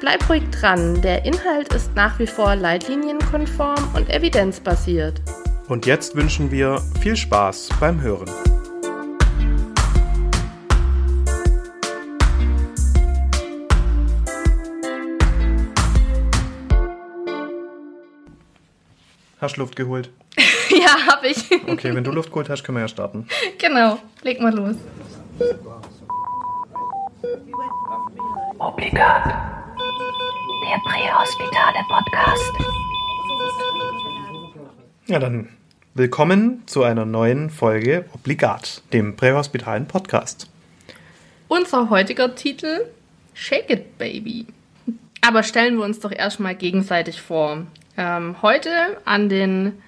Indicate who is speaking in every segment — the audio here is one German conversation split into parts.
Speaker 1: Bleib ruhig dran, der Inhalt ist nach wie vor leitlinienkonform und evidenzbasiert.
Speaker 2: Und jetzt wünschen wir viel Spaß beim Hören. Hast du Luft geholt?
Speaker 1: ja, hab ich.
Speaker 2: okay, wenn du Luft geholt hast, können wir ja starten.
Speaker 1: Genau, leg mal los.
Speaker 3: Obligat der Prähospitale Podcast.
Speaker 2: Ja, dann willkommen zu einer neuen Folge Obligat, dem prähospitalen Podcast.
Speaker 1: Unser heutiger Titel Shake It Baby. Aber stellen wir uns doch erstmal gegenseitig vor. Ähm, heute an den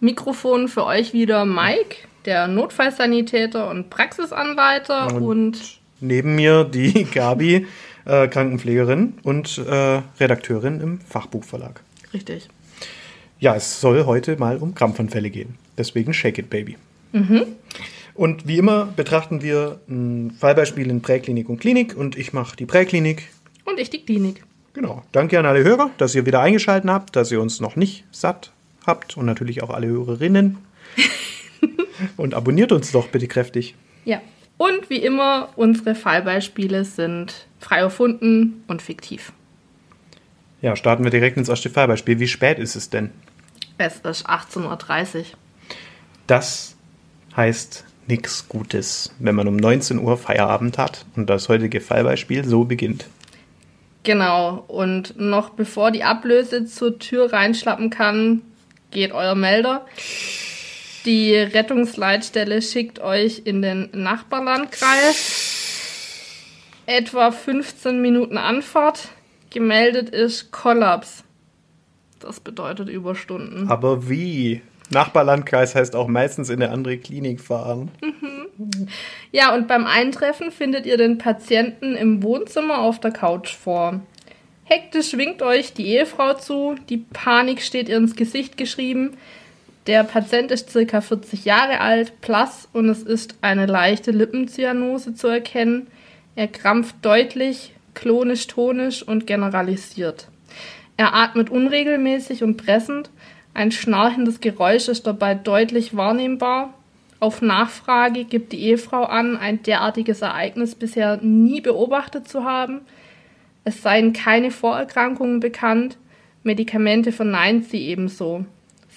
Speaker 1: Mikrofonen für euch wieder Mike, der Notfallsanitäter und Praxisanleiter und, und
Speaker 2: neben mir die Gabi, äh, Krankenpflegerin und äh, Redakteurin im Fachbuchverlag.
Speaker 1: Richtig.
Speaker 2: Ja, es soll heute mal um Krampfanfälle gehen. Deswegen Shake It Baby. Mhm. Und wie immer betrachten wir ein Fallbeispiel in Präklinik und Klinik und ich mache die Präklinik.
Speaker 1: Und ich die Klinik.
Speaker 2: Genau. Danke an alle Hörer, dass ihr wieder eingeschaltet habt, dass ihr uns noch nicht satt habt und natürlich auch alle Hörerinnen. und abonniert uns doch bitte kräftig.
Speaker 1: Ja. Und wie immer, unsere Fallbeispiele sind frei erfunden und fiktiv.
Speaker 2: Ja, starten wir direkt ins erste Fallbeispiel. Wie spät ist es denn?
Speaker 1: Es ist 18.30 Uhr.
Speaker 2: Das heißt nichts Gutes, wenn man um 19 Uhr Feierabend hat und das heutige Fallbeispiel so beginnt.
Speaker 1: Genau, und noch bevor die Ablöse zur Tür reinschlappen kann, geht euer Melder. Die Rettungsleitstelle schickt euch in den Nachbarlandkreis. Etwa 15 Minuten Anfahrt. Gemeldet ist Kollaps. Das bedeutet Überstunden.
Speaker 2: Aber wie? Nachbarlandkreis heißt auch meistens in eine andere Klinik fahren.
Speaker 1: Mhm. Ja, und beim Eintreffen findet ihr den Patienten im Wohnzimmer auf der Couch vor. Hektisch winkt euch die Ehefrau zu, die Panik steht ihr ins Gesicht geschrieben. Der Patient ist ca. 40 Jahre alt, blass und es ist eine leichte Lippenzyanose zu erkennen. Er krampft deutlich, klonisch-tonisch und generalisiert. Er atmet unregelmäßig und pressend. Ein schnarchendes Geräusch ist dabei deutlich wahrnehmbar. Auf Nachfrage gibt die Ehefrau an, ein derartiges Ereignis bisher nie beobachtet zu haben. Es seien keine Vorerkrankungen bekannt. Medikamente verneint sie ebenso.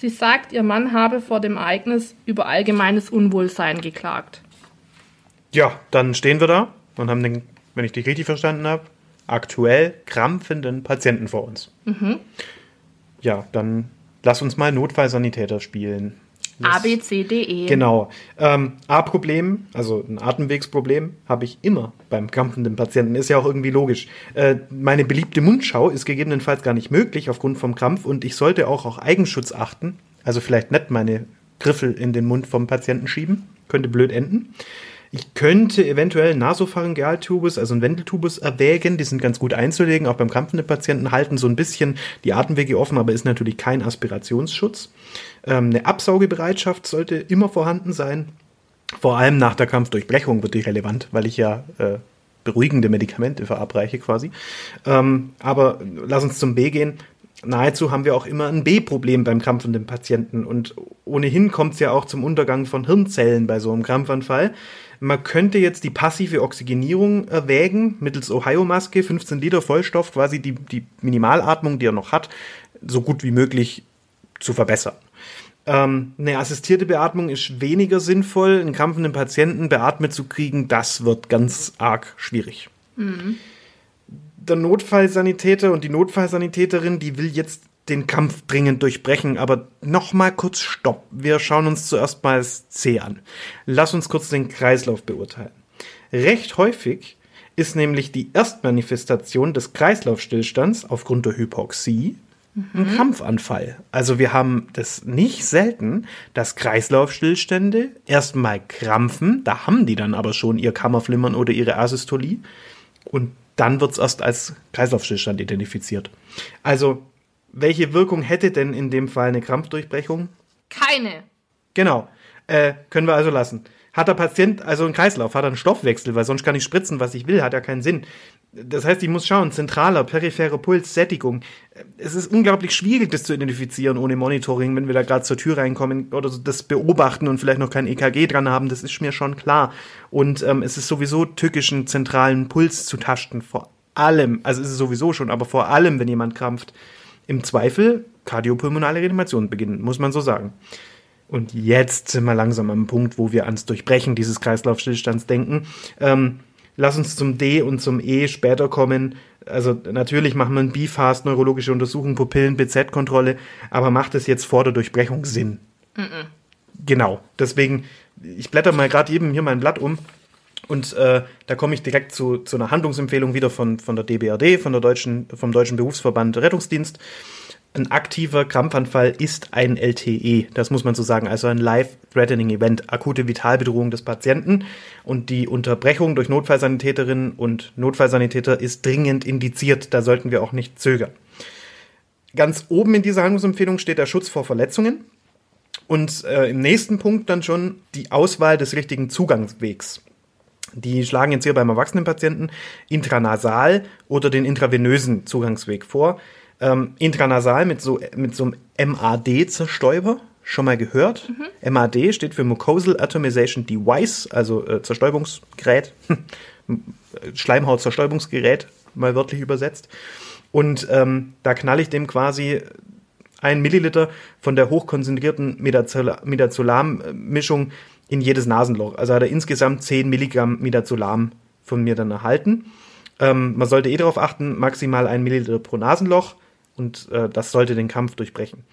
Speaker 1: Sie sagt, ihr Mann habe vor dem Ereignis über allgemeines Unwohlsein geklagt.
Speaker 2: Ja, dann stehen wir da und haben den, wenn ich dich richtig verstanden habe, aktuell krampfenden Patienten vor uns. Mhm. Ja, dann lass uns mal Notfallsanitäter spielen.
Speaker 1: A, B, C, D, E.
Speaker 2: Genau. Ähm, A-Problem, also ein Atemwegsproblem, habe ich immer beim krampfenden Patienten. Ist ja auch irgendwie logisch. Äh, meine beliebte Mundschau ist gegebenenfalls gar nicht möglich aufgrund vom Krampf und ich sollte auch auf Eigenschutz achten. Also vielleicht nicht meine Griffel in den Mund vom Patienten schieben. Könnte blöd enden. Ich könnte eventuell Nasopharyngealtubus, also einen Wendeltubus erwägen. Die sind ganz gut einzulegen. Auch beim krampfenden Patienten halten so ein bisschen die Atemwege offen, aber ist natürlich kein Aspirationsschutz. Ähm, eine Absaugebereitschaft sollte immer vorhanden sein. Vor allem nach der Kampfdurchbrechung wird die relevant, weil ich ja äh, beruhigende Medikamente verabreiche quasi. Ähm, aber lass uns zum B gehen. Nahezu haben wir auch immer ein B-Problem beim krampfenden Patienten und ohnehin kommt es ja auch zum Untergang von Hirnzellen bei so einem Krampfanfall. Man könnte jetzt die passive Oxygenierung erwägen, mittels Ohio-Maske, 15 Liter Vollstoff, quasi die, die Minimalatmung, die er noch hat, so gut wie möglich zu verbessern. Ähm, eine assistierte Beatmung ist weniger sinnvoll. Einen krampfenden Patienten beatmet zu kriegen, das wird ganz arg schwierig. Mhm. Der Notfallsanitäter und die Notfallsanitäterin, die will jetzt den Kampf dringend durchbrechen. Aber noch mal kurz Stopp. Wir schauen uns zuerst mal das C an. Lass uns kurz den Kreislauf beurteilen. Recht häufig ist nämlich die Erstmanifestation des Kreislaufstillstands aufgrund der Hypoxie ein Krampfanfall. Also wir haben das nicht selten, dass Kreislaufstillstände erstmal krampfen, da haben die dann aber schon ihr Kammerflimmern oder ihre Asystolie und dann wird es erst als Kreislaufstillstand identifiziert. Also welche Wirkung hätte denn in dem Fall eine Krampfdurchbrechung?
Speaker 1: Keine.
Speaker 2: Genau. Äh, können wir also lassen. Hat der Patient also einen Kreislauf, hat er einen Stoffwechsel, weil sonst kann ich spritzen, was ich will, hat ja keinen Sinn. Das heißt, ich muss schauen, zentraler, peripherer Puls, Sättigung. Es ist unglaublich schwierig, das zu identifizieren ohne Monitoring, wenn wir da gerade zur Tür reinkommen oder das beobachten und vielleicht noch kein EKG dran haben, das ist mir schon klar. Und ähm, es ist sowieso tückisch, einen zentralen Puls zu tasten, vor allem, also es ist sowieso schon, aber vor allem, wenn jemand krampft, im Zweifel kardiopulmonale Reanimation beginnen, muss man so sagen. Und jetzt sind wir langsam am Punkt, wo wir ans Durchbrechen dieses Kreislaufstillstands denken. Ähm, lass uns zum D und zum E später kommen. Also natürlich machen wir ein BFAST, neurologische Untersuchung, Pupillen, BZ-Kontrolle, aber macht es jetzt vor der Durchbrechung Sinn? Genau. Deswegen, ich blätter mal gerade eben hier mein Blatt um und äh, da komme ich direkt zu, zu einer Handlungsempfehlung wieder von, von der DBRD, von der deutschen, vom Deutschen Berufsverband Rettungsdienst. Ein aktiver Krampfanfall ist ein LTE, das muss man so sagen, also ein Life-Threatening Event, akute Vitalbedrohung des Patienten. Und die Unterbrechung durch Notfallsanitäterinnen und Notfallsanitäter ist dringend indiziert, da sollten wir auch nicht zögern. Ganz oben in dieser Handlungsempfehlung steht der Schutz vor Verletzungen und äh, im nächsten Punkt dann schon die Auswahl des richtigen Zugangswegs. Die schlagen jetzt hier beim Erwachsenenpatienten intranasal oder den intravenösen Zugangsweg vor. Ähm, intranasal mit so, mit so einem MAD-Zerstäuber, schon mal gehört. MAD steht für Mucosal Atomization Device, also äh, Zerstäubungsgerät, Schleimhautzerstäubungsgerät, mal wörtlich übersetzt. Und ähm, da knall ich dem quasi ein Milliliter von der hochkonzentrierten Midazola- Midazolam-Mischung in jedes Nasenloch. Also hat er insgesamt 10 Milligramm Midazolam von mir dann erhalten. Ähm, man sollte eh darauf achten, maximal ein Milliliter pro Nasenloch und äh, das sollte den Kampf durchbrechen.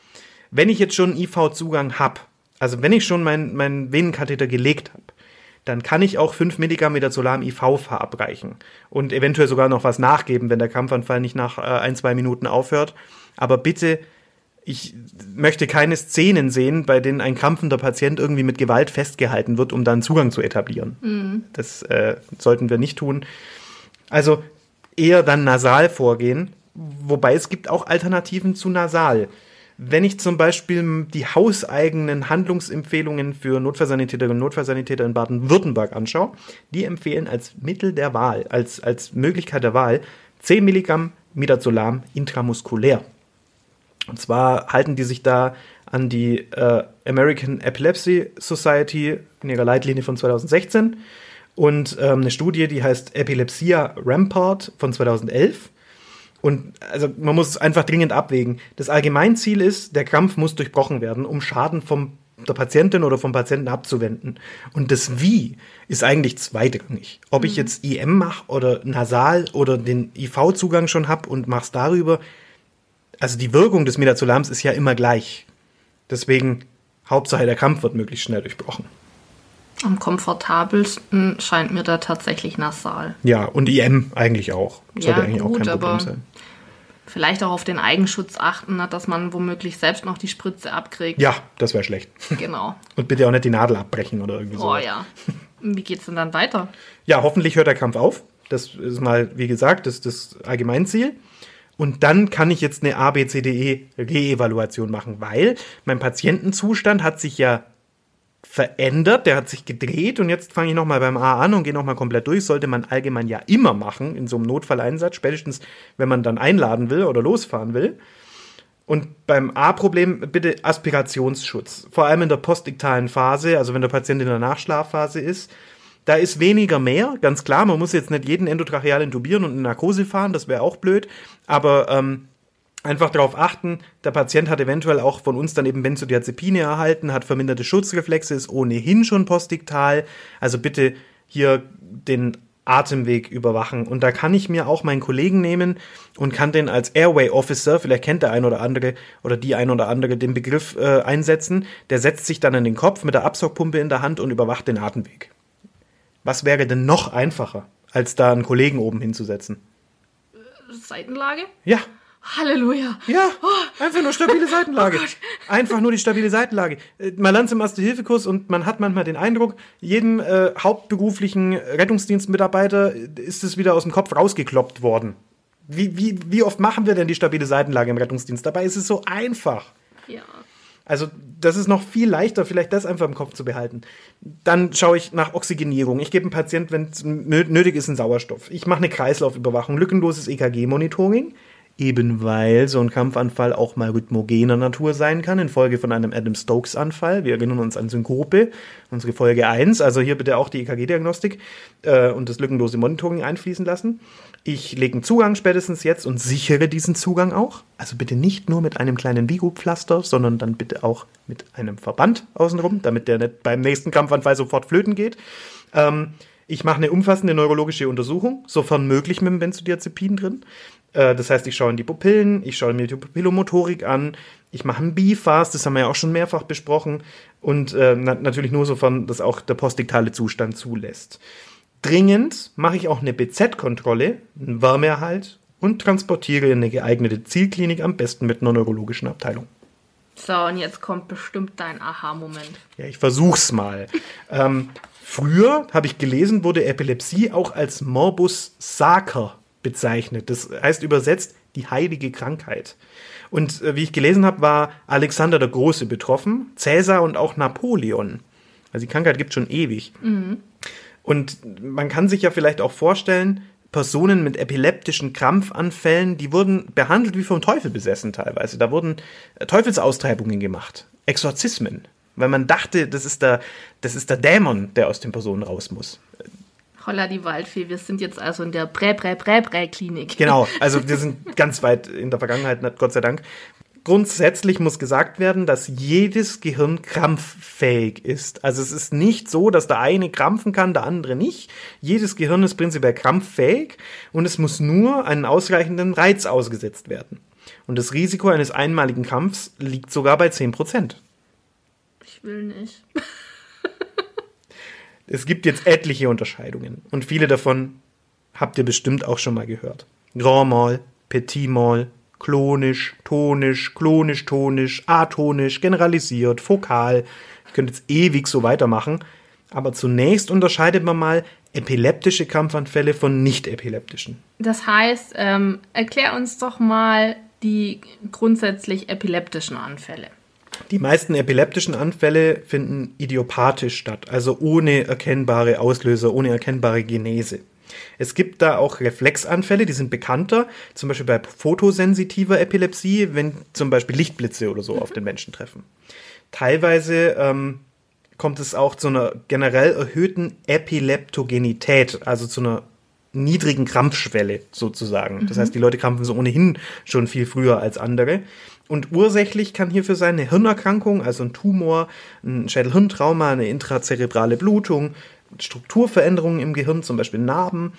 Speaker 2: Wenn ich jetzt schon IV-Zugang habe, also wenn ich schon meinen mein Venenkatheter gelegt habe, dann kann ich auch 5 Milligramm Midazolam IV verabreichen und eventuell sogar noch was nachgeben, wenn der Kampfanfall nicht nach äh, ein, zwei Minuten aufhört. Aber bitte, ich möchte keine Szenen sehen, bei denen ein krampfender Patient irgendwie mit Gewalt festgehalten wird, um dann Zugang zu etablieren. Das äh, sollten wir nicht tun. Also eher dann nasal vorgehen, wobei es gibt auch Alternativen zu nasal. Wenn ich zum Beispiel die hauseigenen Handlungsempfehlungen für Notfallsanitäterinnen und Notfallsanitäter in Baden-Württemberg anschaue, die empfehlen als Mittel der Wahl, als, als Möglichkeit der Wahl 10 Milligramm Midazolam intramuskulär. Und zwar halten die sich da an die äh, American Epilepsy Society in ihrer Leitlinie von 2016 und ähm, eine Studie, die heißt Epilepsia Rampart von 2011. Und also man muss es einfach dringend abwägen. Das Allgemeinziel ist, der Krampf muss durchbrochen werden, um Schaden vom der Patientin oder vom Patienten abzuwenden. Und das Wie ist eigentlich zweitrangig. Ob ich jetzt IM mache oder nasal oder den IV-Zugang schon habe und mach's darüber, also die Wirkung des Midazolams ist ja immer gleich. Deswegen, Hauptsache der Kampf wird möglichst schnell durchbrochen.
Speaker 1: Am komfortabelsten scheint mir da tatsächlich nasal.
Speaker 2: Ja, und IM eigentlich auch. Sollte
Speaker 1: Ja,
Speaker 2: eigentlich auch
Speaker 1: gut,
Speaker 2: kein Problem sein.
Speaker 1: Vielleicht auch auf den Eigenschutz achten, ne, dass man womöglich selbst noch die Spritze abkriegt.
Speaker 2: Ja, das wäre schlecht.
Speaker 1: Genau.
Speaker 2: Und bitte auch nicht die Nadel abbrechen oder irgendwie so.
Speaker 1: Oh ja. Wie geht's denn dann weiter?
Speaker 2: Ja, hoffentlich hört der Kampf auf. Das ist mal, wie gesagt, das das Allgemeinziel. Und dann kann ich jetzt eine ABCDE-Reevaluation machen, weil mein Patientenzustand hat sich ja verändert, der hat sich gedreht und jetzt fange ich nochmal beim A an und gehe nochmal komplett durch. Sollte man allgemein ja immer machen in so einem Notfalleinsatz, spätestens wenn man dann einladen will oder losfahren will. Und beim A-Problem bitte Aspirationsschutz. Vor allem in der postdiktalen Phase, also wenn der Patient in der Nachschlafphase ist. Da ist weniger mehr, ganz klar. Man muss jetzt nicht jeden endotracheal intubieren und in Narkose fahren, das wäre auch blöd. Aber ähm, einfach darauf achten, der Patient hat eventuell auch von uns dann eben Benzodiazepine erhalten, hat verminderte Schutzreflexe, ist ohnehin schon postdiktal. Also bitte hier den Atemweg überwachen. Und da kann ich mir auch meinen Kollegen nehmen und kann den als Airway Officer, vielleicht kennt der ein oder andere oder die ein oder andere den Begriff äh, einsetzen. Der setzt sich dann in den Kopf mit der Absaugpumpe in der Hand und überwacht den Atemweg. Was wäre denn noch einfacher, als da einen Kollegen oben hinzusetzen.
Speaker 1: Seitenlage?
Speaker 2: Ja,
Speaker 1: Halleluja.
Speaker 2: ja, einfach nur stabile Seitenlage. Einfach nur die stabile Seitenlage. Äh, Man lernt im Erste-Hilfe-Kurs und man hat manchmal den Eindruck, jedem äh, hauptberuflichen Rettungsdienstmitarbeiter ist es wieder aus dem Kopf rausgekloppt worden. Wie, wie, wie oft machen wir denn die stabile Seitenlage im Rettungsdienst? Dabei ist es so einfach.
Speaker 1: Ja.
Speaker 2: Also das ist noch viel leichter, vielleicht das einfach im Kopf zu behalten. Dann schaue ich nach Oxygenierung. Ich gebe einem Patienten, wenn es nö- nötig ist, einen Sauerstoff. Ich mache eine Kreislaufüberwachung, lückenloses EKG-Monitoring. Eben weil so ein Kampfanfall auch mal rhythmogener Natur sein kann, infolge von einem Adam-Stokes-Anfall. Wir erinnern uns an Synkope, unsere Folge 1. Also hier bitte auch die EKG-Diagnostik äh, und das lückenlose Monitoring einfließen lassen. Ich lege einen Zugang spätestens jetzt und sichere diesen Zugang auch. Also bitte nicht nur mit einem kleinen Vigo-Pflaster, sondern dann bitte auch mit einem Verband außenrum, damit der nicht beim nächsten Kampfanfall sofort flöten geht. Ähm, ich mache eine umfassende neurologische Untersuchung, sofern möglich mit dem Benzodiazepin drin. Äh, das heißt, ich schaue in die Pupillen, ich schaue mir die Pupillomotorik an, ich mache ein BIFAS, das haben wir ja auch schon mehrfach besprochen. Und äh, na natürlich nur sofern das auch der postdiktale Zustand zulässt. Dringend mache ich auch eine BZ-Kontrolle, einen Wärmeerhalt und transportiere in eine geeignete Zielklinik, am besten mit einer neurologischen Abteilung.
Speaker 1: So, und jetzt kommt bestimmt dein Aha-Moment.
Speaker 2: Ja, ich versuch's mal. ähm, früher, habe ich gelesen, wurde Epilepsie auch als Morbus Sacer bezeichnet. Das heißt übersetzt die heilige Krankheit. Und äh, wie ich gelesen habe, war Alexander der Große betroffen, Cäsar und auch Napoleon. Also die Krankheit gibt schon ewig. Und man kann sich ja vielleicht auch vorstellen, Personen mit epileptischen Krampfanfällen, die wurden behandelt wie vom Teufel besessen teilweise. Da wurden äh, Teufelsaustreibungen gemacht, Exorzismen, weil man dachte, das ist der, das ist der Dämon, der aus den Personen raus muss.
Speaker 1: Holla die Waldfee, wir sind jetzt also in der Prä-Prä-Prä-Prä-Klinik.
Speaker 2: Genau, also wir sind ganz weit in der Vergangenheit, Gott sei Dank. Grundsätzlich muss gesagt werden, dass jedes Gehirn krampffähig ist. Also es ist nicht so, dass der eine krampfen kann, der andere nicht. Jedes Gehirn ist prinzipiell krampffähig und es muss nur einen ausreichenden Reiz ausgesetzt werden. Und das Risiko eines einmaligen Krampfs liegt sogar bei 10%.
Speaker 1: Ich will nicht.
Speaker 2: Es gibt jetzt etliche Unterscheidungen und viele davon habt ihr bestimmt auch schon mal gehört. Grand Mal, Petit Mal, klonisch, tonisch, klonisch, tonisch, atonisch, generalisiert, fokal. Ich könnte jetzt ewig so weitermachen. Aber zunächst unterscheidet man mal epileptische Krampfanfälle von nicht epileptischen.
Speaker 1: Das heißt, ähm, erklär uns doch mal die grundsätzlich epileptischen Anfälle.
Speaker 2: Die meisten epileptischen Anfälle finden idiopathisch statt, also ohne erkennbare Auslöser, ohne erkennbare Genese. Es gibt da auch Reflexanfälle, die sind bekannter, zum Beispiel bei photosensitiver Epilepsie, wenn zum Beispiel Lichtblitze oder so auf den Menschen treffen. Teilweise ähm, kommt es auch zu einer generell erhöhten Epileptogenität, also zu einer niedrigen Krampfschwelle sozusagen. Das heißt, die Leute krampfen so ohnehin schon viel früher als andere. Und ursächlich kann hierfür sein eine Hirnerkrankung, also ein Tumor, ein Schädelhirntrauma, eine intrazerebrale Blutung, Strukturveränderungen im Gehirn, zum Beispiel Narben.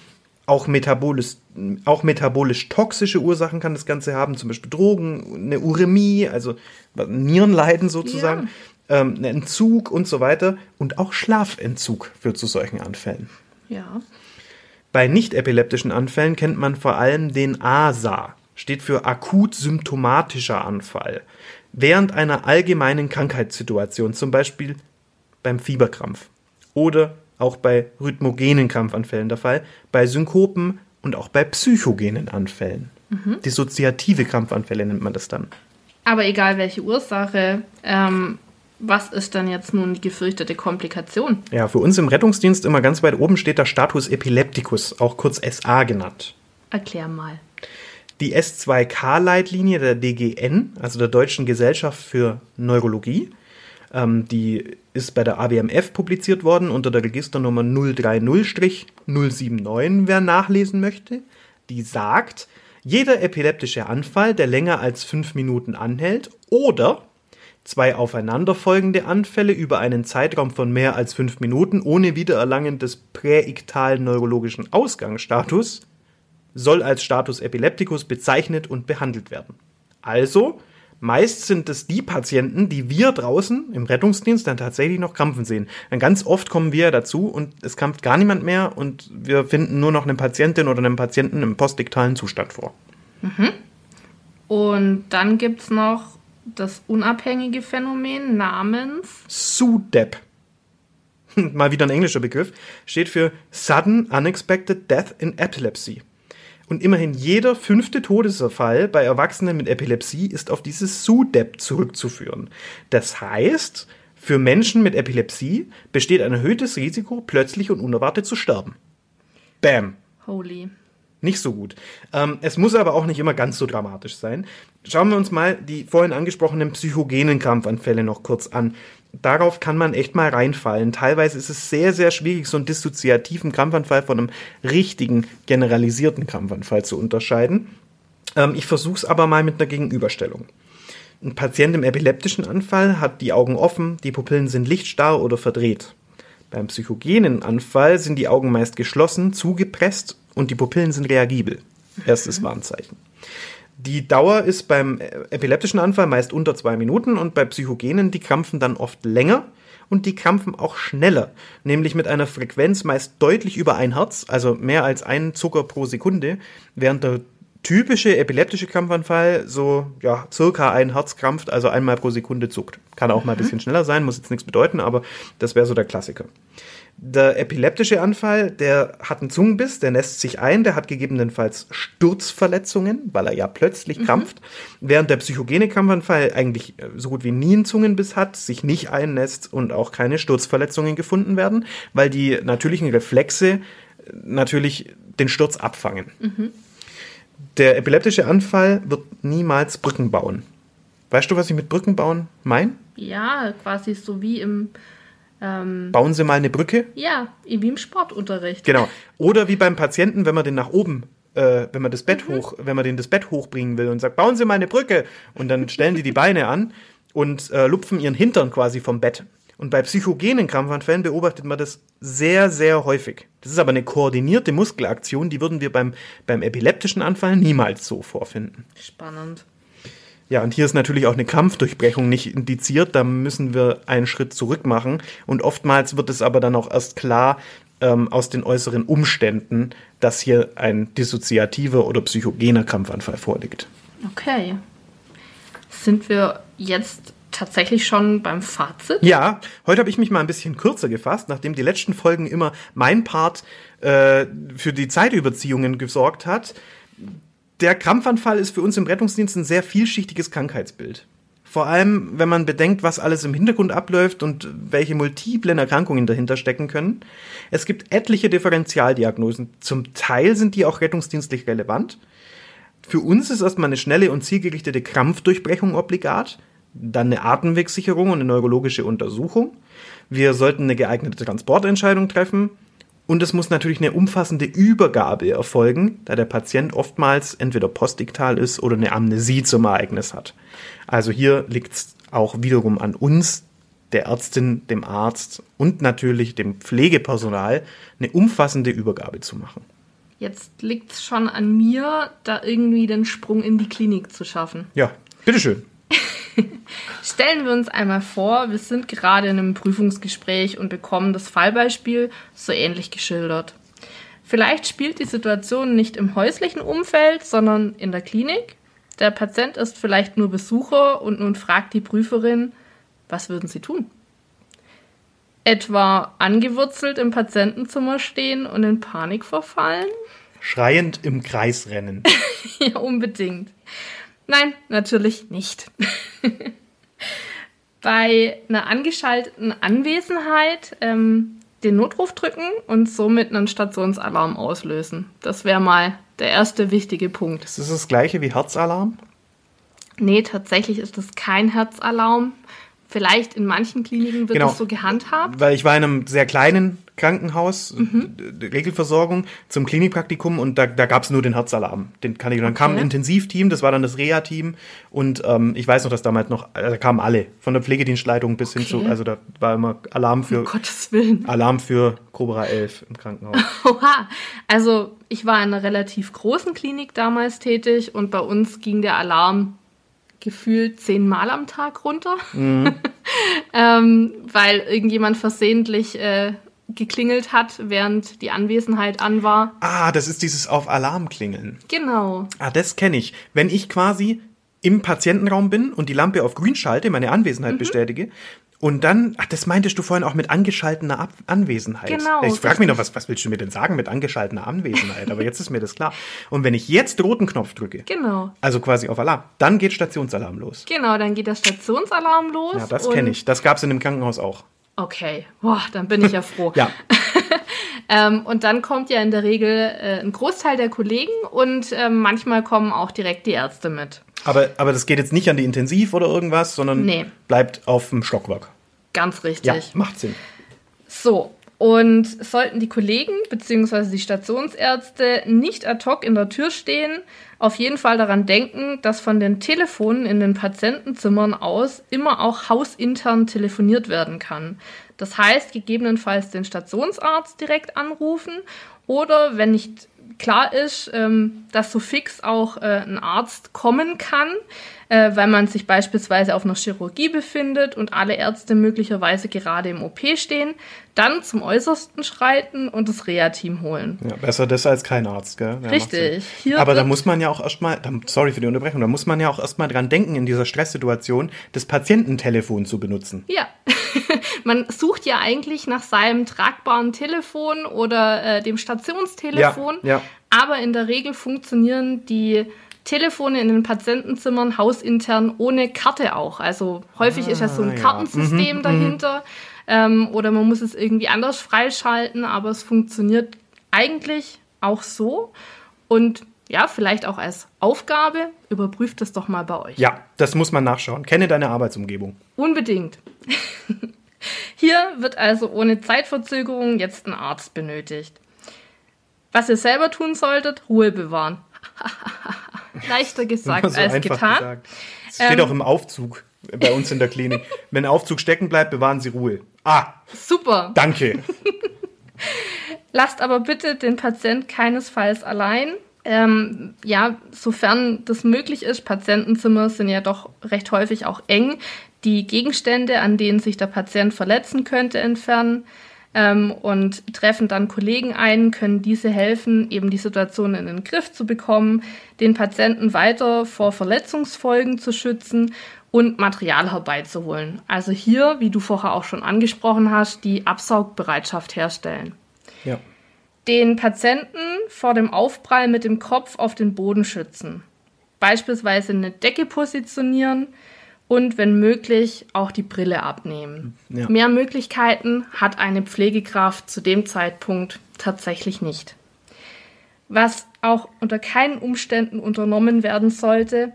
Speaker 2: Auch metabolisch, auch metabolisch toxische Ursachen kann das Ganze haben, zum Beispiel Drogen, eine Uremie, also Nierenleiden sozusagen, ähm, ein Entzug und so weiter. Und auch Schlafentzug führt zu solchen Anfällen.
Speaker 1: Ja.
Speaker 2: Bei nicht epileptischen Anfällen kennt man vor allem den ASA, steht für akut symptomatischer Anfall. Während einer allgemeinen Krankheitssituation, zum Beispiel beim Fieberkrampf oder auch bei rhythmogenen Krampfanfällen der Fall, bei Synkopen und auch bei psychogenen Anfällen. Dissoziative Krampfanfälle nennt man das dann.
Speaker 1: Aber egal welche Ursache, ähm, was ist dann jetzt nun die gefürchtete Komplikation?
Speaker 2: Ja, für uns im Rettungsdienst immer ganz weit oben steht der Status Epilepticus, auch kurz SA genannt.
Speaker 1: Erklär mal.
Speaker 2: Die S2K-Leitlinie der DGN, also der Deutschen Gesellschaft für Neurologie, ähm, die ist bei der AWMF publiziert worden unter der Registernummer 030-079, wer nachlesen möchte. Die sagt, jeder epileptische Anfall, der länger als fünf Minuten anhält oder zwei aufeinanderfolgende Anfälle über einen Zeitraum von mehr als fünf Minuten ohne Wiedererlangen des präiktalen neurologischen Ausgangsstatus soll als Status Epilepticus bezeichnet und behandelt werden. Also, Meist sind es die Patienten, die wir draußen im Rettungsdienst dann tatsächlich noch krampfen sehen. Dann ganz oft kommen wir dazu und es krampft gar niemand mehr und wir finden nur noch eine Patientin oder einen Patienten im postdiktalen Zustand vor.
Speaker 1: Und dann gibt es noch das unabhängige Phänomen namens
Speaker 2: SUDEP. Mal wieder ein englischer Begriff. Steht für Sudden Unexpected Death in Epilepsy. Und immerhin jeder fünfte Todesfall bei Erwachsenen mit Epilepsie ist auf dieses SUDEP zurückzuführen. Das heißt, für Menschen mit Epilepsie besteht ein erhöhtes Risiko, plötzlich und unerwartet zu sterben. Bam.
Speaker 1: Holy.
Speaker 2: Nicht so gut. Ähm, es muss aber auch nicht immer ganz so dramatisch sein. Schauen wir uns mal die vorhin angesprochenen psychogenen Krampfanfälle noch kurz an. Darauf kann man echt mal reinfallen. Teilweise ist es sehr, sehr schwierig, so einen dissoziativen Krampfanfall von einem richtigen, generalisierten Krampfanfall zu unterscheiden. Ähm, ich versuche es aber mal mit einer Gegenüberstellung. Ein Patient im epileptischen Anfall hat die Augen offen, die Pupillen sind lichtstarr oder verdreht. Beim psychogenen Anfall sind die Augen meist geschlossen, zugepresst und die Pupillen sind reagibel. Erstes Warnzeichen. Die Dauer ist beim epileptischen Anfall meist unter zwei Minuten und bei Psychogenen die krampfen dann oft länger und die krampfen auch schneller, nämlich mit einer Frequenz meist deutlich über ein Herz, also mehr als ein Zucker pro Sekunde, während der typische epileptische Krampfanfall so ja circa ein Herz krampft, also einmal pro Sekunde zuckt. Kann auch mal ein bisschen schneller sein, muss jetzt nichts bedeuten, aber das wäre so der Klassiker. Der epileptische Anfall, der hat einen Zungenbiss, der nässt sich ein, der hat gegebenenfalls Sturzverletzungen, weil er ja plötzlich krampft, während der psychogene Krampfanfall eigentlich äh, so gut wie nie einen Zungenbiss hat, sich nicht einnässt und auch keine Sturzverletzungen gefunden werden, weil die natürlichen Reflexe äh, natürlich den Sturz abfangen. Der epileptische Anfall wird niemals Brücken bauen. Weißt du, was ich mit Brücken bauen meine?
Speaker 1: Ja, quasi so wie im, ähm,
Speaker 2: Bauen Sie mal eine Brücke?
Speaker 1: ja, wie im Sportunterricht.
Speaker 2: Genau. Oder wie beim Patienten, wenn man den nach oben, äh, wenn man das Bett hoch, wenn man den das Bett hochbringen will und sagt, bauen Sie mal eine Brücke. Und dann stellen die die Beine an und äh, lupfen ihren Hintern quasi vom Bett. Und bei psychogenen Krampfanfällen beobachtet man das sehr, sehr häufig. Das ist aber eine koordinierte Muskelaktion, die würden wir beim, beim epileptischen Anfall niemals so vorfinden.
Speaker 1: Spannend.
Speaker 2: Ja, und hier ist natürlich auch eine Krampfdurchbrechung nicht indiziert. Da müssen wir einen Schritt zurück machen. Und oftmals wird es aber dann auch erst klar ähm, aus den äußeren Umständen, dass hier ein dissoziativer oder psychogener Krampfanfall vorliegt.
Speaker 1: Okay. Sind wir jetzt tatsächlich schon beim Fazit?
Speaker 2: Ja, heute habe ich mich mal ein bisschen kürzer gefasst, nachdem die letzten Folgen immer mein Part äh, für die Zeitüberziehungen gesorgt hat. Der Krampfanfall ist für uns im Rettungsdienst ein sehr vielschichtiges Krankheitsbild. Vor allem, wenn man bedenkt, was alles im Hintergrund abläuft und welche multiplen Erkrankungen dahinter stecken können. Es gibt etliche Differentialdiagnosen. Zum Teil sind die auch rettungsdienstlich relevant. Für uns ist erstmal eine schnelle und zielgerichtete Krampfdurchbrechung obligat, dann eine Atemwegssicherung und eine neurologische Untersuchung. Wir sollten eine geeignete Transportentscheidung treffen und es muss natürlich eine umfassende Übergabe erfolgen, da der Patient oftmals entweder postdiktal ist oder eine Amnesie zum Ereignis hat. Also hier liegt es auch wiederum an uns, der Ärztin, dem Arzt und natürlich dem Pflegepersonal, eine umfassende Übergabe zu machen.
Speaker 1: Jetzt liegt es schon an mir, da irgendwie den Sprung in die Klinik zu schaffen.
Speaker 2: Ja, bitteschön.
Speaker 1: Stellen wir uns einmal vor, wir sind gerade in einem Prüfungsgespräch und bekommen das Fallbeispiel so ähnlich geschildert. Vielleicht spielt die Situation nicht im häuslichen Umfeld, sondern in der Klinik. Der Patient ist vielleicht nur Besucher und nun fragt die Prüferin, was würden Sie tun? Etwa angewurzelt im Patientenzimmer stehen und in Panik verfallen?
Speaker 2: Schreiend im Kreis rennen.
Speaker 1: Ja, unbedingt. Nein, natürlich nicht. Bei einer angeschalteten Anwesenheit ähm, den Notruf drücken und somit einen Stationsalarm auslösen. Das wäre mal der erste wichtige Punkt.
Speaker 2: Ist das das gleiche wie Herzalarm?
Speaker 1: Nee, tatsächlich ist das kein Herzalarm. Vielleicht in manchen Kliniken wird
Speaker 2: Genau.
Speaker 1: das so gehandhabt.
Speaker 2: Weil ich war in einem sehr kleinen Krankenhaus, äh, Regelversorgung, zum Klinikpraktikum und da, da gab es nur den Herzalarm. Den kann ich, dann kam ein
Speaker 1: Okay.
Speaker 2: Intensivteam, das war dann das Reha-Team und ähm, ich weiß noch, dass damals noch, äh, da kamen alle, von der Pflegedienstleitung bis hin
Speaker 1: Okay.
Speaker 2: zu, also da war immer Alarm für,
Speaker 1: Um Gottes Willen.
Speaker 2: Alarm für Cobra 11 im Krankenhaus.
Speaker 1: Oha. Also ich war in einer relativ großen Klinik damals tätig und bei uns ging der Alarm gefühlt zehnmal am Tag runter, ähm, weil irgendjemand versehentlich äh, geklingelt hat, während die Anwesenheit an war.
Speaker 2: Ah, das ist dieses auf Alarm klingeln.
Speaker 1: Genau.
Speaker 2: Ah, das kenne ich. Wenn ich quasi im Patientenraum bin und die Lampe auf grün schalte, meine Anwesenheit
Speaker 1: Mhm.
Speaker 2: bestätige, und dann, ach, das meintest du vorhin auch mit angeschaltener Ab Anwesenheit.
Speaker 1: Genau,
Speaker 2: Ich frage mich noch, was, was willst du mir denn sagen mit angeschaltener Anwesenheit? Aber jetzt ist mir das klar. Und wenn ich jetzt roten Knopf drücke,
Speaker 1: Genau.
Speaker 2: also quasi auf Alarm, dann geht Stationsalarm los.
Speaker 1: Genau, dann geht der Stationsalarm los.
Speaker 2: Ja, das kenne ich. Das gab es in dem Krankenhaus auch.
Speaker 1: Okay, boah, dann bin ich ja froh.
Speaker 2: Ja,
Speaker 1: Ähm, und dann kommt ja in der Regel äh, ein Großteil der Kollegen und ähm, manchmal kommen auch direkt die Ärzte mit.
Speaker 2: aber, aber das geht jetzt nicht an die Intensiv oder irgendwas, sondern
Speaker 1: Nee.
Speaker 2: bleibt auf dem Stockwerk.
Speaker 1: Ganz richtig.
Speaker 2: Ja, macht Sinn.
Speaker 1: So, und sollten die Kollegen bzw. die Stationsärzte nicht ad hoc in der Tür stehen, auf jeden Fall daran denken, dass von den Telefonen in den Patientenzimmern aus immer auch hausintern telefoniert werden kann. Das heißt, gegebenenfalls den Stationsarzt direkt anrufen oder wenn nicht klar ist, ähm, dass so fix auch äh, ein Arzt kommen kann, äh, weil man sich beispielsweise auf einer Chirurgie befindet und alle Ärzte möglicherweise gerade im OP stehen, dann zum Äußersten schreiten und das Reha-Team holen.
Speaker 2: Ja, besser das als kein Arzt, gell? Ja,
Speaker 1: Richtig.
Speaker 2: Aber da muss man ja auch erstmal, sorry für die Unterbrechung, da muss man ja auch erstmal dran denken, in dieser Stresssituation das Patiententelefon zu benutzen.
Speaker 1: Ja, man sucht ja eigentlich nach seinem tragbaren Telefon oder äh, dem Stationstelefon,
Speaker 2: Ja, ja.
Speaker 1: aber in der Regel funktionieren die Telefone in den Patientenzimmern hausintern ohne Karte auch. Also häufig ist ja so ein
Speaker 2: Ah, ja.
Speaker 1: Kartensystem dahinter ähm, oder man muss es irgendwie anders freischalten, aber es funktioniert eigentlich auch so und ja, vielleicht auch als Aufgabe, überprüft es doch mal bei euch.
Speaker 2: Ja, das muss man nachschauen. Kenne deine Arbeitsumgebung.
Speaker 1: Unbedingt. Hier wird also ohne Zeitverzögerung jetzt ein Arzt benötigt. Was ihr selber tun solltet, Ruhe bewahren. Leichter gesagt
Speaker 2: so
Speaker 1: als getan.
Speaker 2: gesagt. Es steht
Speaker 1: Ähm.
Speaker 2: auch im Aufzug bei uns in der Klinik. Wenn der Aufzug stecken bleibt, bewahren Sie Ruhe. Ah,
Speaker 1: Super.
Speaker 2: danke.
Speaker 1: Lasst aber bitte den Patient keinesfalls allein. Ähm, ja, sofern das möglich ist, Patientenzimmer sind ja doch recht häufig auch eng. Die Gegenstände, an denen sich der Patient verletzen könnte, entfernen ähm, und treffen dann Kollegen ein, können diese helfen, eben die Situation in den Griff zu bekommen, den Patienten weiter vor Verletzungsfolgen zu schützen und Material herbeizuholen. Also hier, wie du vorher auch schon angesprochen hast, die Absaugbereitschaft herstellen
Speaker 2: Ja.
Speaker 1: den Patienten vor dem Aufprall mit dem Kopf auf den Boden schützen. Beispielsweise eine Decke positionieren und wenn möglich auch die Brille abnehmen.
Speaker 2: Ja.
Speaker 1: Mehr Möglichkeiten hat eine Pflegekraft zu dem Zeitpunkt tatsächlich nicht. Was auch unter keinen Umständen unternommen werden sollte,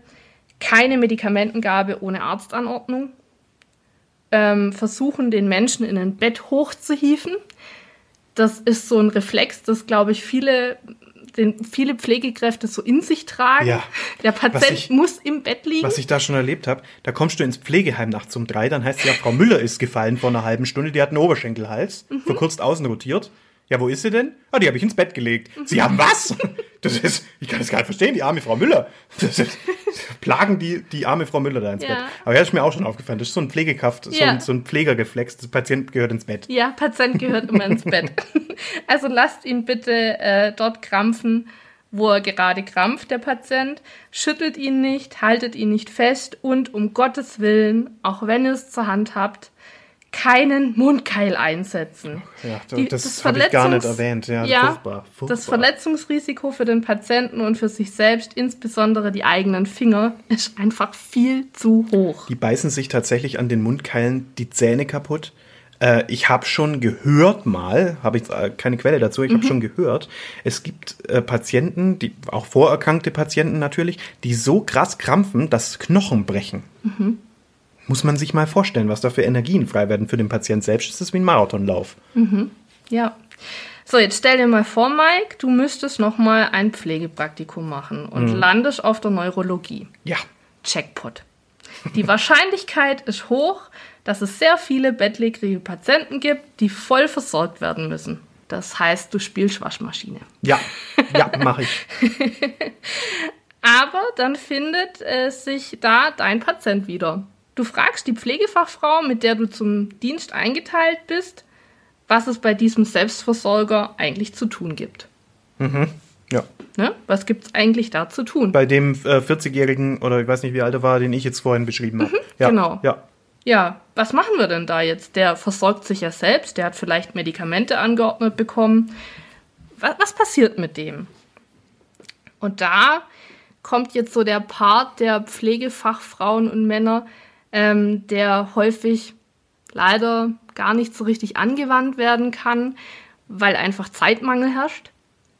Speaker 1: keine Medikamentengabe ohne Arztanordnung, ähm, versuchen den Menschen in ein Bett hochzuhieven, das ist so ein Reflex, das, glaube ich, viele, den, viele Pflegekräfte so in sich tragen.
Speaker 2: Ja.
Speaker 1: Der Patient
Speaker 2: ich-
Speaker 1: muss im Bett liegen.
Speaker 2: Was ich da schon erlebt habe, da kommst du ins Pflegeheim nachts um drei, dann heißt es ja, Frau Müller ist gefallen vor einer halben Stunde, die hat einen Oberschenkelhals,
Speaker 1: Mhm.
Speaker 2: verkürzt außen rotiert. Ja, wo ist sie denn? Ah, die habe ich ins Bett gelegt. Sie haben was? Das ist, ich kann das gar nicht verstehen, die arme Frau Müller. Das ist, plagen die, die arme Frau Müller da ins
Speaker 1: Ja.
Speaker 2: Bett. Aber ja, ist mir auch schon aufgefallen. Das ist so ein Pflegekraft, so,
Speaker 1: Ja.
Speaker 2: ein, so ein Pflegerreflex. Der Patient gehört ins Bett.
Speaker 1: Ja, Patient gehört immer ins Bett. Also lasst ihn bitte äh, dort krampfen, wo er gerade krampft, der Patient. Schüttelt ihn nicht, haltet ihn nicht fest und um Gottes Willen, auch wenn ihr es zur Hand habt, keinen Mundkeil einsetzen.
Speaker 2: Ja,
Speaker 1: Die-
Speaker 2: das, habe ich gar nicht erwähnt. Ja,
Speaker 1: Ja,
Speaker 2: furchtbar, furchtbar.
Speaker 1: das Verletzungsrisiko für den Patienten und für sich selbst, insbesondere die eigenen Finger, ist einfach viel zu hoch.
Speaker 2: Die beißen sich tatsächlich an den Mundkeilen die Zähne kaputt. Äh, ich habe schon gehört mal, habe ich äh, keine Quelle dazu, ich habe schon gehört, es gibt äh, Patienten, die auch vorerkrankte Patienten natürlich, die so krass krampfen, dass Knochen brechen. Muss man sich mal vorstellen, was da für Energien frei werden für den Patient selbst. Das ist wie ein Marathonlauf.
Speaker 1: Ja. So, jetzt stell dir mal vor, Mike, du müsstest noch mal ein Pflegepraktikum machen und landest auf der Neurologie.
Speaker 2: Ja,
Speaker 1: Checkpot. Die Wahrscheinlichkeit ist hoch, dass es sehr viele bettlägerige Patienten gibt, die voll versorgt werden müssen. Das heißt, du spielst Waschmaschine.
Speaker 2: ja, ja, mache ich.
Speaker 1: Aber dann findet äh, sich da dein Patient wieder. Du fragst die Pflegefachfrau, mit der du zum Dienst eingeteilt bist, was es bei diesem Selbstversorger eigentlich zu tun gibt.
Speaker 2: Ja.
Speaker 1: Ne? Was gibt es eigentlich da zu tun?
Speaker 2: Bei dem äh, 40-Jährigen oder ich weiß nicht, wie alt er war, den ich jetzt vorhin beschrieben habe. ja,
Speaker 1: genau.
Speaker 2: Ja.
Speaker 1: Ja, was machen wir denn da jetzt? Der versorgt sich ja selbst, der hat vielleicht Medikamente angeordnet bekommen. Was, was passiert mit dem? Und da kommt jetzt so der Part der Pflegefachfrauen und Männer, ähm, der häufig leider gar nicht so richtig angewandt werden kann, weil einfach Zeitmangel herrscht.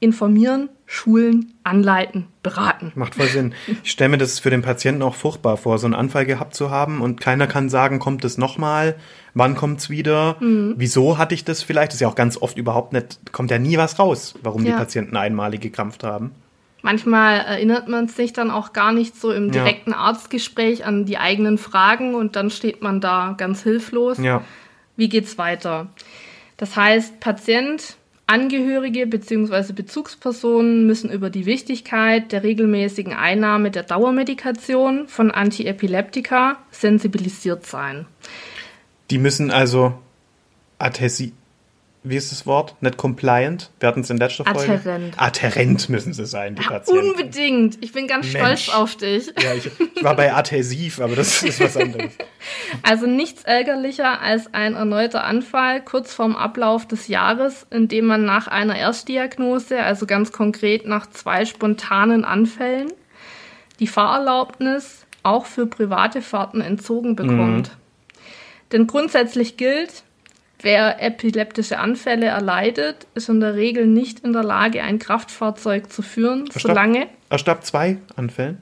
Speaker 1: Informieren, schulen, anleiten, beraten.
Speaker 2: Macht voll Sinn. Ich stelle mir das für den Patienten auch furchtbar vor, so einen Anfall gehabt zu haben und keiner kann sagen, kommt es nochmal, wann kommt's wieder,
Speaker 1: Mhm.
Speaker 2: wieso hatte ich das vielleicht? Das ist ja auch ganz oft überhaupt nicht, kommt ja nie was raus, warum die
Speaker 1: Ja.
Speaker 2: Patienten einmalig gekrampft haben.
Speaker 1: Manchmal erinnert man sich dann auch gar nicht so im
Speaker 2: Ja.
Speaker 1: direkten Arztgespräch an die eigenen Fragen und dann steht man da ganz hilflos.
Speaker 2: Ja.
Speaker 1: Wie geht's weiter? Das heißt, Patient, Angehörige bzw. Bezugspersonen müssen über die Wichtigkeit der regelmäßigen Einnahme der Dauermedikation von Antiepileptika sensibilisiert sein.
Speaker 2: Die müssen also adhesi wie ist das Wort? Nicht compliant? Wir hatten es in letzter Folge.
Speaker 1: Adhärent.
Speaker 2: Adhärent müssen sie sein, die Patienten.
Speaker 1: Unbedingt. Ich bin ganz
Speaker 2: Mensch.
Speaker 1: stolz auf dich.
Speaker 2: Ja, ich, ich war bei adhäsiv, aber das ist was anderes.
Speaker 1: Also nichts ärgerlicher als ein erneuter Anfall kurz vorm Ablauf des Jahres, in dem man nach einer Erstdiagnose, also ganz konkret nach zwei spontanen Anfällen, die Fahrerlaubnis auch für private Fahrten entzogen bekommt. Denn grundsätzlich gilt, wer epileptische Anfälle erleidet, ist in der Regel nicht in der Lage, ein Kraftfahrzeug zu führen,
Speaker 2: Verstanden.
Speaker 1: solange
Speaker 2: Erst ab zwei Anfällen?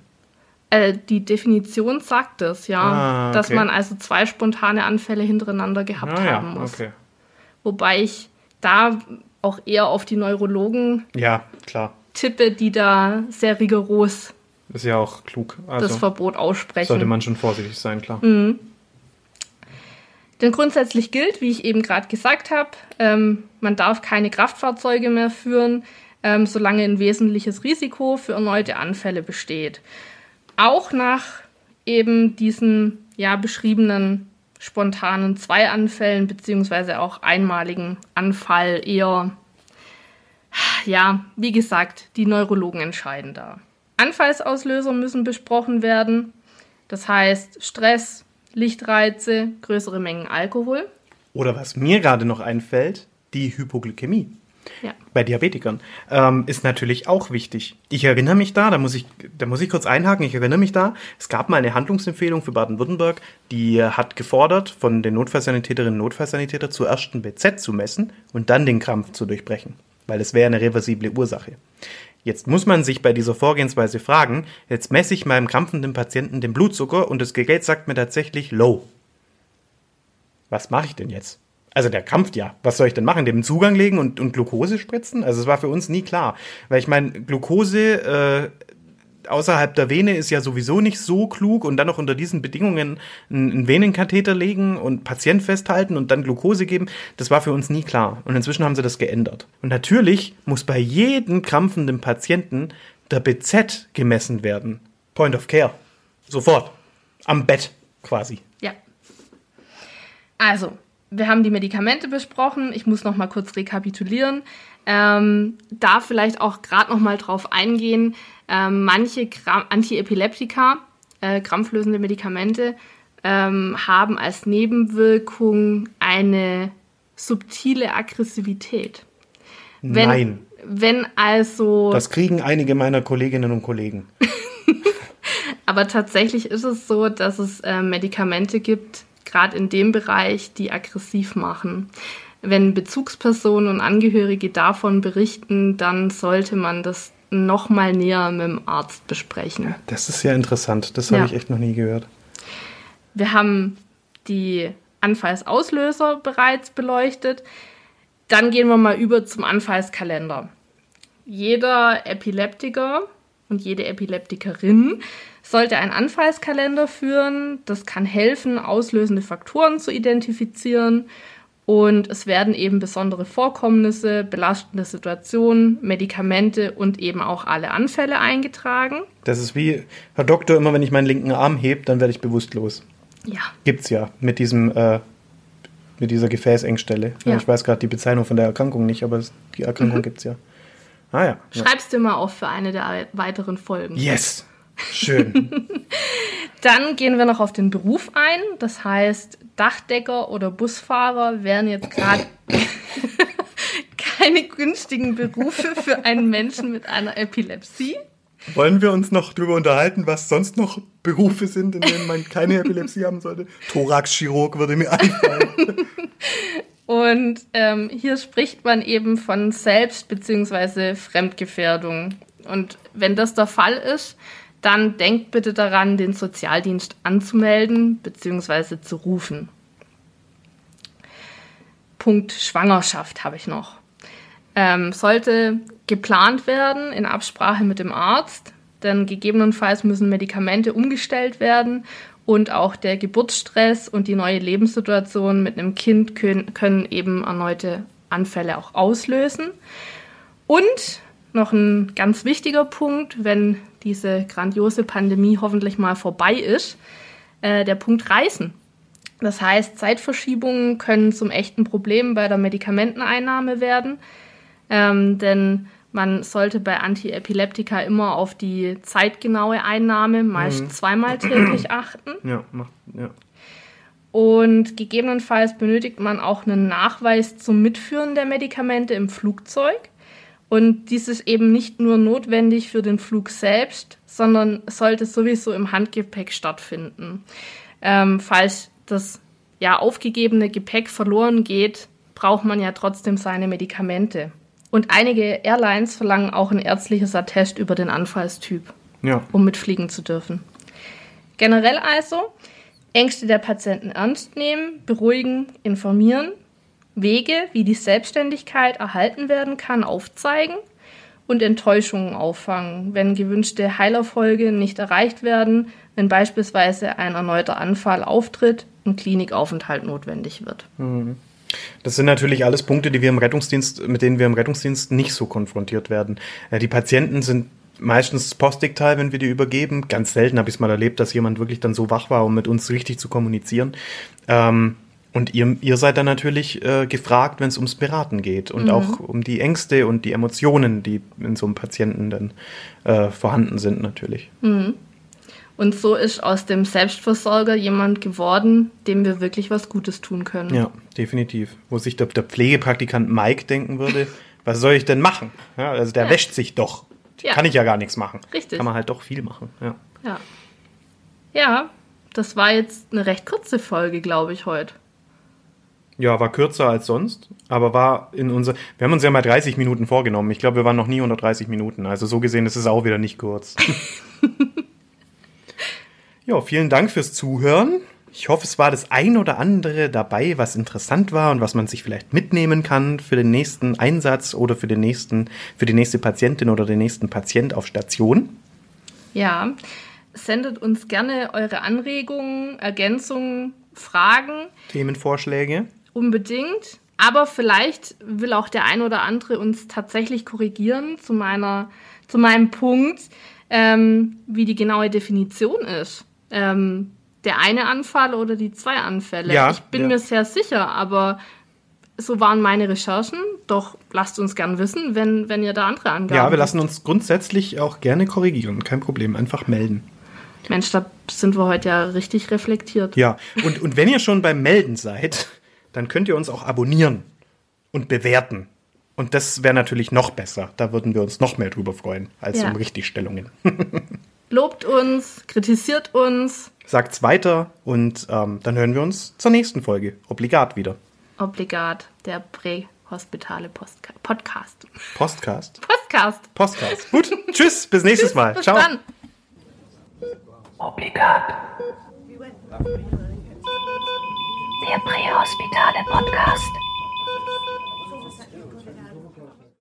Speaker 1: äh, die Definition sagt es, ja,
Speaker 2: Ah,
Speaker 1: dass
Speaker 2: okay.
Speaker 1: man also zwei spontane Anfälle hintereinander gehabt
Speaker 2: Ah,
Speaker 1: haben
Speaker 2: ja,
Speaker 1: muss.
Speaker 2: okay.
Speaker 1: Wobei ich da auch eher auf die Neurologen
Speaker 2: Ja, klar.
Speaker 1: tippe, die da sehr rigoros
Speaker 2: Ist ja auch klug. Also
Speaker 1: das Verbot aussprechen.
Speaker 2: sollte man schon vorsichtig sein, klar.
Speaker 1: Denn grundsätzlich gilt, wie ich eben gerade gesagt habe, ähm, man darf keine Kraftfahrzeuge mehr führen, ähm, solange ein wesentliches Risiko für erneute Anfälle besteht. Auch nach eben diesen ja beschriebenen spontanen Zweianfällen beziehungsweise auch einmaligen Anfall eher, ja, wie gesagt, die Neurologen entscheiden da. Anfallsauslöser müssen besprochen werden. Das heißt Stress, Lichtreize, größere Mengen Alkohol.
Speaker 2: Oder was mir gerade noch einfällt, die Hypoglykämie.
Speaker 1: Ja.
Speaker 2: Bei Diabetikern ähm, ist natürlich auch wichtig. Ich erinnere mich da, da muss ich, da muss ich kurz einhaken, ich erinnere mich da, es gab mal eine Handlungsempfehlung für Baden-Württemberg, die hat gefordert, von den Notfallsanitäterinnen und Notfallsanitäter zuerst ein BZ zu messen und dann den Krampf zu durchbrechen, weil es wäre eine reversible Ursache. Jetzt muss man sich bei dieser Vorgehensweise fragen, jetzt messe ich meinem krampfenden Patienten den Blutzucker und das Gerät sagt mir tatsächlich low. Was mache ich denn jetzt? Also der krampft ja. Was soll ich denn machen? Dem Zugang legen und, und Glucose spritzen? Also es war für uns nie klar. Weil ich meine, Glucose äh, außerhalb der Vene ist ja sowieso nicht so klug und dann noch unter diesen Bedingungen einen, Venenkatheter legen und Patient festhalten und dann Glucose geben, das war für uns nie klar. Und inzwischen haben sie das geändert. Und natürlich muss bei jedem krampfenden Patienten der BZ gemessen werden. Point of Care. Sofort. Am Bett quasi.
Speaker 1: Ja. Also, wir haben die Medikamente besprochen. Ich muss noch mal kurz rekapitulieren. Ähm, da vielleicht auch gerade noch mal drauf eingehen. Ähm, manche Gra Antiepileptika, äh, krampflösende Medikamente, ähm, haben als Nebenwirkung eine subtile Aggressivität. Wenn,
Speaker 2: Nein.
Speaker 1: Wenn also
Speaker 2: Das kriegen einige meiner Kolleginnen und Kollegen.
Speaker 1: Aber tatsächlich ist es so, dass es äh, Medikamente gibt, gerade in dem Bereich, die aggressiv machen. Wenn Bezugspersonen und Angehörige davon berichten, dann sollte man das nochmal näher mit dem Arzt besprechen.
Speaker 2: Das ist ja interessant. Das habe
Speaker 1: Ja.
Speaker 2: ich echt noch nie gehört.
Speaker 1: Wir haben die Anfallsauslöser bereits beleuchtet. Dann gehen wir mal über zum Anfallskalender. Jeder Epileptiker und jede Epileptikerin sollte einen Anfallskalender führen. Das kann helfen, auslösende Faktoren zu identifizieren Und es werden eben besondere Vorkommnisse, belastende Situationen, Medikamente und eben auch alle Anfälle eingetragen.
Speaker 2: Das ist wie, Herr Doktor, immer wenn ich meinen linken Arm heb, dann werde ich bewusstlos.
Speaker 1: Ja.
Speaker 2: Gibt's ja mit diesem, äh, mit dieser Gefäßengstelle. Ja. Ich weiß gerade die Bezeichnung von der Erkrankung nicht, aber die Erkrankung
Speaker 1: Mhm.
Speaker 2: gibt's ja. Ah ja. ja.
Speaker 1: Schreib's dir mal auf für eine der weiteren Folgen.
Speaker 2: Yes. Schön.
Speaker 1: Dann gehen wir noch auf den Beruf ein. Das heißt, Dachdecker oder Busfahrer wären jetzt gerade keine günstigen Berufe für einen Menschen mit einer Epilepsie.
Speaker 2: Wollen wir uns noch drüber unterhalten, was sonst noch Berufe sind, in denen man keine Epilepsie haben sollte? Thoraxchirurg würde mir einfallen.
Speaker 1: Und ähm, hier spricht man eben von Selbst- bzw. Fremdgefährdung. Und wenn das der Fall ist, dann denkt bitte daran, den Sozialdienst anzumelden bzw. zu rufen. Punkt Schwangerschaft habe ich noch. Ähm, sollte geplant werden in Absprache mit dem Arzt, denn gegebenenfalls müssen Medikamente umgestellt werden und auch der Geburtsstress und die neue Lebenssituation mit einem Kind können, können eben erneute Anfälle auch auslösen. Und noch ein ganz wichtiger Punkt, wenn diese grandiose Pandemie hoffentlich mal vorbei ist, äh, der Punkt Reisen. Das heißt, Zeitverschiebungen können zum echten Problem bei der Medikamenteneinnahme werden, ähm, denn man sollte bei Antiepileptika immer auf die zeitgenaue Einnahme, meist zweimal täglich achten.
Speaker 2: ja, macht, ja.
Speaker 1: Und gegebenenfalls benötigt man auch einen Nachweis zum Mitführen der Medikamente im Flugzeug. Und dies ist eben nicht nur notwendig für den Flug selbst, sondern sollte sowieso im Handgepäck stattfinden. Ähm, falls das ja aufgegebene Gepäck verloren geht, braucht man ja trotzdem seine Medikamente. Und einige Airlines verlangen auch ein ärztliches Attest über den Anfallstyp
Speaker 2: Ja.
Speaker 1: um mitfliegen zu dürfen. Generell also Ängste der Patienten ernst nehmen, beruhigen, informieren, Wege, wie die Selbstständigkeit erhalten werden kann, aufzeigen und Enttäuschungen auffangen, wenn gewünschte Heilerfolge nicht erreicht werden, wenn beispielsweise ein erneuter Anfall auftritt und Klinikaufenthalt notwendig wird.
Speaker 2: Das sind natürlich alles Punkte, die wir im Rettungsdienst, mit denen wir im Rettungsdienst nicht so konfrontiert werden. Äh, Die Patienten sind meistens das Postdicktal, wenn wir die übergeben. Ganz selten habe ich es mal erlebt, dass jemand wirklich dann so wach war, um mit uns richtig zu kommunizieren. Ähm, und ihr, ihr seid dann natürlich äh, gefragt, wenn es ums Beraten geht und auch um die Ängste und die Emotionen, die in so einem Patienten dann äh, vorhanden sind natürlich.
Speaker 1: Und so ist aus dem Selbstversorger jemand geworden, dem wir wirklich was Gutes tun können.
Speaker 2: Ja, definitiv. Wo sich der, der Pflegepraktikant Mike denken würde, was soll ich denn machen? Ja, also der
Speaker 1: Ja.
Speaker 2: wäscht sich doch.
Speaker 1: Ja.
Speaker 2: Kann ich ja gar nichts machen.
Speaker 1: Richtig.
Speaker 2: Kann man halt doch viel machen. Ja.
Speaker 1: Ja. Ja, das war jetzt eine recht kurze Folge, glaube ich, heute.
Speaker 2: Ja, war kürzer als sonst, aber war in unser. Wir haben uns ja mal 30 Minuten vorgenommen. Ich glaube, wir waren noch nie unter 30 Minuten. Also so gesehen ist es auch wieder nicht kurz. ja, vielen Dank fürs Zuhören. Ich hoffe, es war das ein oder andere dabei, was interessant war und was man sich vielleicht mitnehmen kann für den nächsten Einsatz oder für den nächsten, für die nächste Patientin oder den nächsten Patient auf Station.
Speaker 1: Ja, sendet uns gerne eure Anregungen, Ergänzungen, Fragen
Speaker 2: Themenvorschläge.
Speaker 1: Unbedingt. Aber vielleicht will auch der ein oder andere uns tatsächlich korrigieren zu meiner, zu meinem Punkt, ähm, wie die genaue Definition ist. Ähm, der eine Anfall oder die zwei Anfälle.
Speaker 2: Ja,
Speaker 1: ich bin
Speaker 2: ja.
Speaker 1: mir sehr sicher, aber so waren meine Recherchen. Doch lasst uns gern wissen, wenn, wenn ihr da andere Angaben
Speaker 2: Ja, wir lassen uns grundsätzlich auch gerne korrigieren. Kein Problem. Einfach melden.
Speaker 1: Mensch, da sind wir heute ja richtig reflektiert.
Speaker 2: Ja, und, und wenn ihr schon beim Melden seid, dann könnt ihr uns auch abonnieren und bewerten. Und das wäre natürlich noch besser. Da würden wir uns noch mehr drüber freuen, als
Speaker 1: Ja.
Speaker 2: um Richtigstellungen.
Speaker 1: Lobt uns, kritisiert uns,
Speaker 2: Sagt's weiter und ähm, dann hören wir uns zur nächsten Folge. Obligat wieder.
Speaker 1: obligat, der Prähospitale Postka Podcast.
Speaker 2: Postcast.
Speaker 1: Podcast.
Speaker 2: Postcast. Gut. Tschüss. Bis nächstes Mal.
Speaker 1: Bis
Speaker 2: Ciao.
Speaker 1: dann.
Speaker 3: Obligat. Der Prähospitale Podcast.